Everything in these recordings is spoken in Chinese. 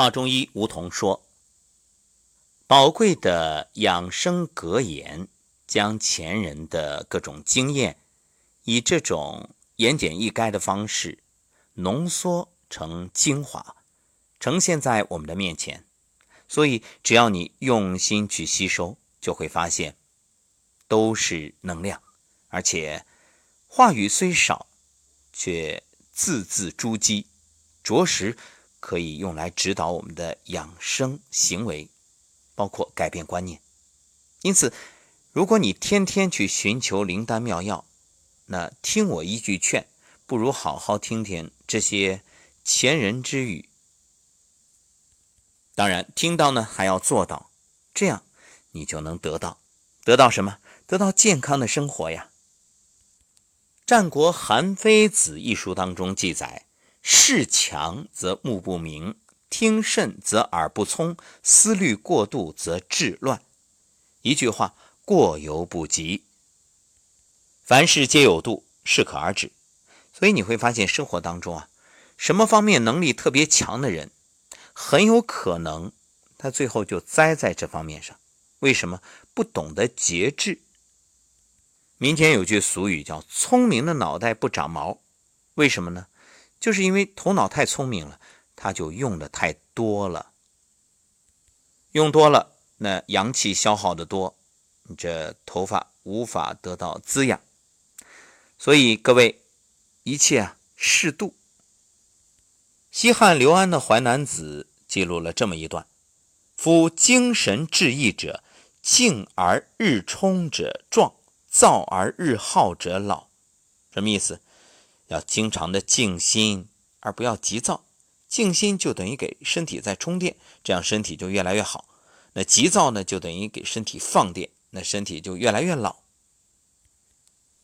华中医吴桐说：“宝贵的养生格言，将前人的各种经验，以这种言简意赅的方式浓缩成精华，呈现在我们的面前。所以，只要你用心去吸收，就会发现都是能量，而且话语虽少，却字字珠玑，着实。”可以用来指导我们的养生行为，包括改变观念。因此，如果你天天去寻求灵丹妙药，那听我一句劝，不如好好听听这些前人之语。当然，听到呢还要做到，这样你就能得到得到什么？得到健康的生活呀。《战国韩非子》一书当中记载。视强则目不明，听甚则耳不聪，思虑过度则志乱。一句话，过犹不及。凡事皆有度，适可而止。所以你会发现，生活当中啊，什么方面能力特别强的人，很有可能他最后就栽在这方面上。为什么？不懂得节制。民间有句俗语叫“聪明的脑袋不长毛”，为什么呢？就是因为头脑太聪明了，他就用的太多了，用多了，那阳气消耗的多，你这头发无法得到滋养。所以各位，一切啊适度。西汉刘安的《淮南子》记录了这么一段：夫精神志奕者，静而日充者壮，躁而日耗者老。什么意思？要经常的静心，而不要急躁。静心就等于给身体在充电，这样身体就越来越好。那急躁呢，就等于给身体放电，那身体就越来越老。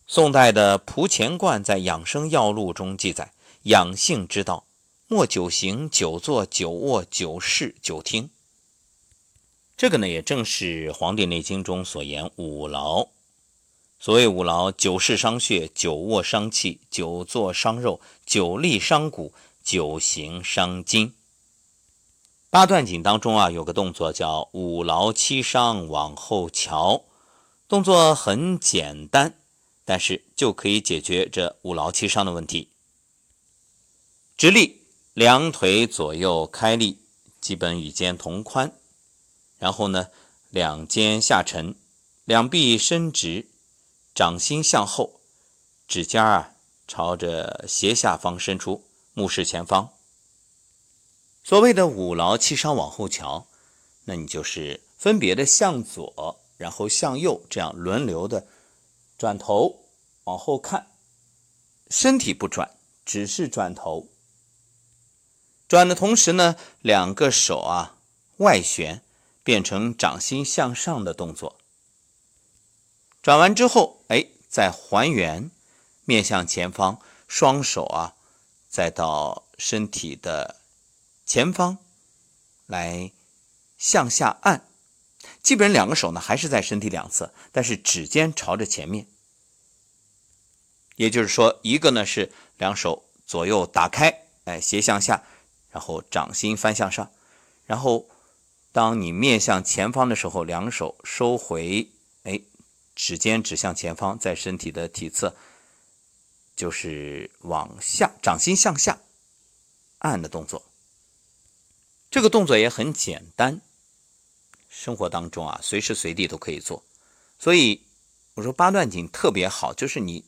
宋代的蒲乾观在《养生要录》中记载：养性之道，莫久行、久坐、久卧、久视、久听。这个呢，也正是《黄帝内经》中所言五劳。所谓五劳：久视伤血，久卧伤气，久坐伤肉，久立伤骨，久行伤筋。八段锦当中啊，有个动作叫五劳七伤往后瞧，动作很简单，但是就可以解决这五劳七伤的问题。直立，两腿左右开立，基本与肩同宽，然后呢，两肩下沉，两臂伸直。掌心向后，指尖啊朝着斜下方伸出，目视前方。所谓的五劳七伤往后瞧，那你就是分别的向左，然后向右，这样轮流的转头往后看，身体不转，只是转头。转的同时呢，两个手啊外旋，变成掌心向上的动作。转完之后，哎，再还原，面向前方，双手啊，再到身体的前方来向下按。基本两个手呢还是在身体两侧，但是指尖朝着前面。也就是说，一个呢是两手左右打开，哎，斜向下，然后掌心翻向上，然后当你面向前方的时候，两手收回，哎。指尖指向前方，在身体的体侧，就是往下，掌心向下按的动作。这个动作也很简单，生活当中啊，随时随地都可以做。所以我说八段锦特别好，就是你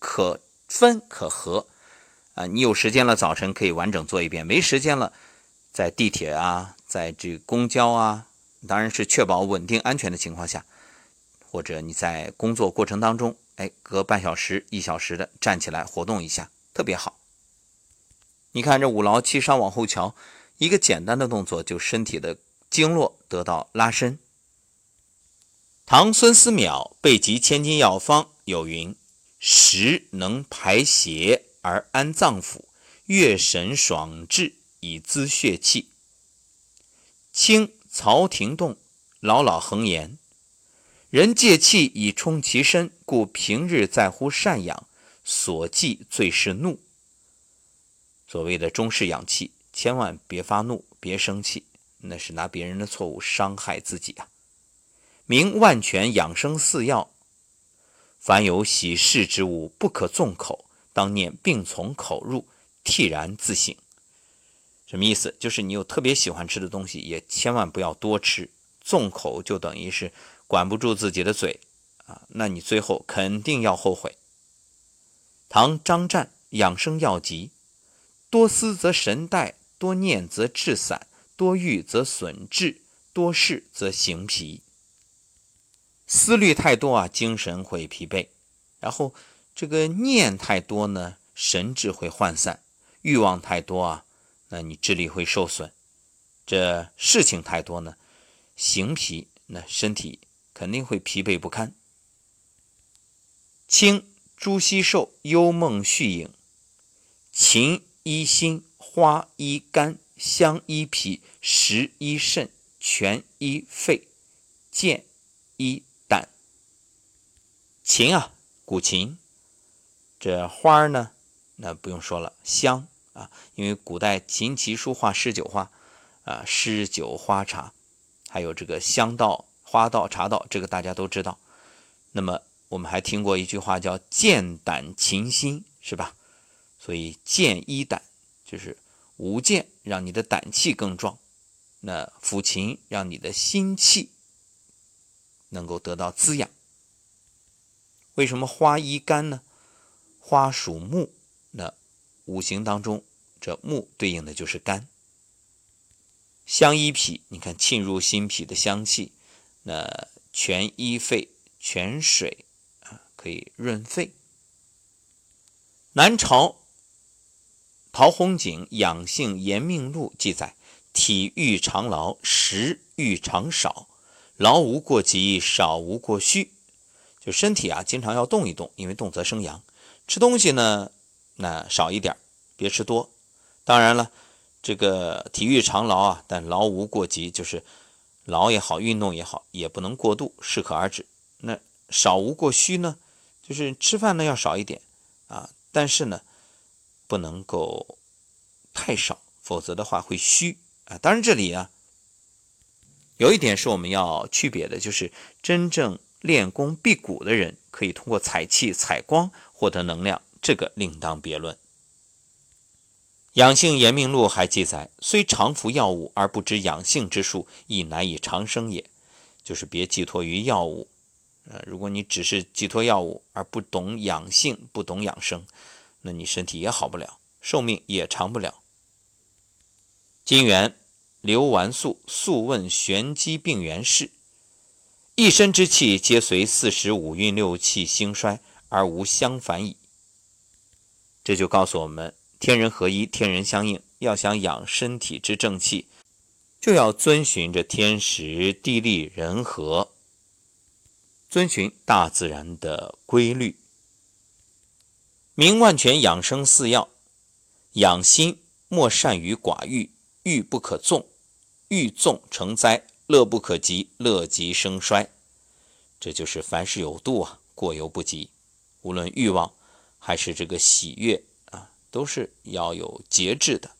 可分可合啊。你有时间了，早晨可以完整做一遍；没时间了，在地铁啊，在这公交啊，当然是确保稳定安全的情况下。或者你在工作过程当中，哎，隔半小时、一小时的站起来活动一下，特别好。你看这五劳七伤往后瞧，一个简单的动作，就身体的经络得到拉伸。唐孙思邈《备急千金药方》有云：“食能排邪而安脏腑，悦神爽志以滋血气。”清曹廷栋《老老恒言》。人借气以充其身，故平日在乎善养，所忌最是怒。所谓的中式养气，千万别发怒，别生气，那是拿别人的错误伤害自己啊。名万全养生四要，凡有喜事之物，不可纵口，当念病从口入，惕然自省。什么意思？就是你有特别喜欢吃的东西，也千万不要多吃。纵口就等于是管不住自己的嘴啊，那你最后肯定要后悔。唐张湛养生要急：多思则神怠，多念则志散，多欲则损志，多事则形疲。思虑太多啊，精神会疲惫；然后这个念太多呢，神智会涣散；欲望太多啊，那你智力会受损；这事情太多呢，形疲，那身体肯定会疲惫不堪。清朱熹寿《幽梦续影》：秦一心，花一肝，香一脾，食一肾，泉一肺，健医。琴啊，古琴，这花呢，那不用说了，香啊，因为古代琴棋书画诗酒花啊，诗酒花茶，还有这个香道、花道、茶道，这个大家都知道。那么我们还听过一句话叫“见胆勤心”，是吧？所以见一胆就是舞剑，让你的胆气更壮；那抚琴，让你的心气能够得到滋养。为什么花一肝呢？花属木，那五行当中这木对应的就是肝。香一脾，你看沁入心脾的香气，那泉一肺，泉水啊可以润肺。南朝陶弘景《养性延命录》记载：体欲常劳，食欲常少，劳无过急，少无过虚。就身体啊，经常要动一动，因为动则生阳。吃东西呢，那少一点，别吃多。当然了，这个体育常劳啊，但劳无过急，就是劳也好，运动也好，也不能过度，适可而止。那少无过虚呢，就是吃饭呢要少一点啊，但是呢，不能够太少，否则的话会虚啊。当然这里啊，有一点是我们要区别的，就是真正。练功辟谷的人可以通过采气、采光获得能量，这个另当别论。《养性延命录》还记载：“虽常服药物而不知养性之术，亦难以长生也。”就是别寄托于药物。呃，如果你只是寄托药物而不懂养性、不懂养生，那你身体也好不了，寿命也长不了。金元刘完素《素问玄机病源事》。一身之气皆随四时五运六气兴衰而无相反矣。这就告诉我们，天人合一，天人相应。要想养身体之正气，就要遵循着天时地利人和，遵循大自然的规律。明万全养生四要：养心莫善于寡欲，欲不可纵，欲纵成灾。乐不可极，乐极生衰，这就是凡事有度啊，过犹不及。无论欲望还是这个喜悦，都是要有节制的。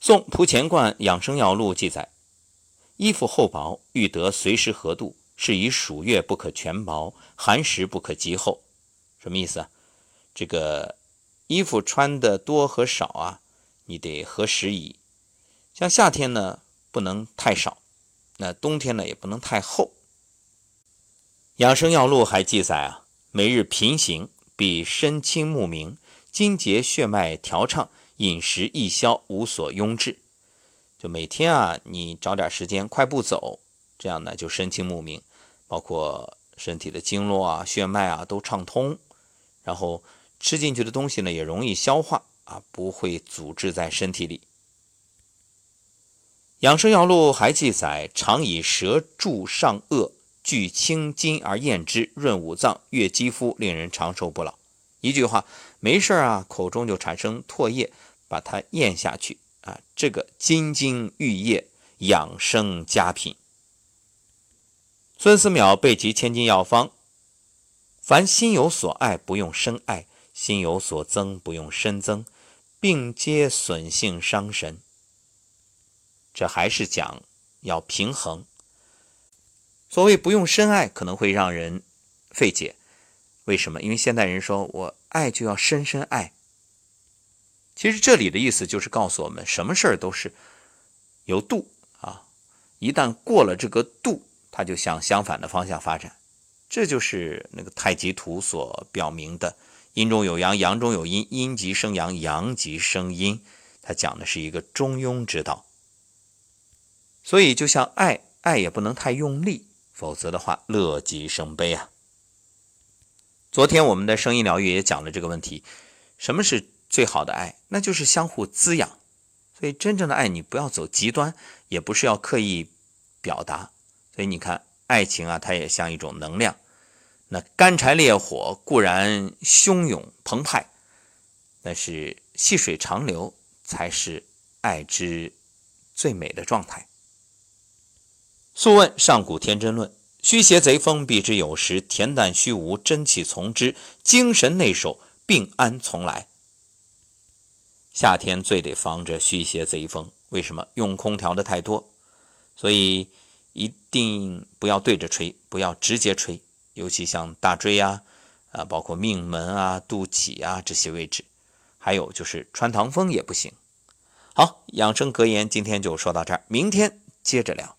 宋蒲钱观养生要录记载：衣服厚薄，欲得随时合度，是以暑月不可全薄，寒食不可极厚。什么意思啊？这个衣服穿的多和少啊，你得合时宜。像夏天呢？不能太少，那冬天呢也不能太厚。养生要录还记载啊，每日频行，必身轻目明，筋节血脉调畅，饮食易消，无所壅滞。就每天啊，你找点时间快步走，这样呢就身清目明，包括身体的经络啊、血脉啊都畅通，然后吃进去的东西呢也容易消化啊，不会阻滞在身体里。养生要录还记载：常以舌柱上颚，聚清筋而咽之，润五脏，悦肌肤，令人长寿不老。一句话，没事啊，口中就产生唾液，把它咽下去啊，这个津津玉液，养生佳品。孙思邈备集千金药方：凡心有所爱，不用深爱；心有所增，不用深增，病皆损性伤神。这还是讲要平衡。所谓不用深爱，可能会让人费解。为什么？因为现代人说我爱就要深深爱。其实这里的意思就是告诉我们，什么事儿都是有度啊，一旦过了这个度，它就向相反的方向发展。这就是那个太极图所表明的：阴中有阳，阳中有阴，阴极生阳，阳极生阴。它讲的是一个中庸之道。所以，就像爱，爱也不能太用力，否则的话，乐极生悲啊。昨天我们的声音疗愈也讲了这个问题：什么是最好的爱？那就是相互滋养。所以，真正的爱你不要走极端，也不是要刻意表达。所以你看。爱情啊，它也像一种能量。那干柴烈火固然汹涌澎湃，但是细水长流才是爱之最美的状态。素问上古天真论：虚邪贼风，避之有时；恬淡虚无，真气从之；精神内守，病安从来。夏天最得防着虚邪贼风，为什么？用空调的太多，所以。一定不要对着吹，不要直接吹，尤其像大椎啊，啊，包括命门啊、肚脐啊这些位置，还有就是穿堂风也不行。好，养生格言今天就说到这儿，明天接着聊。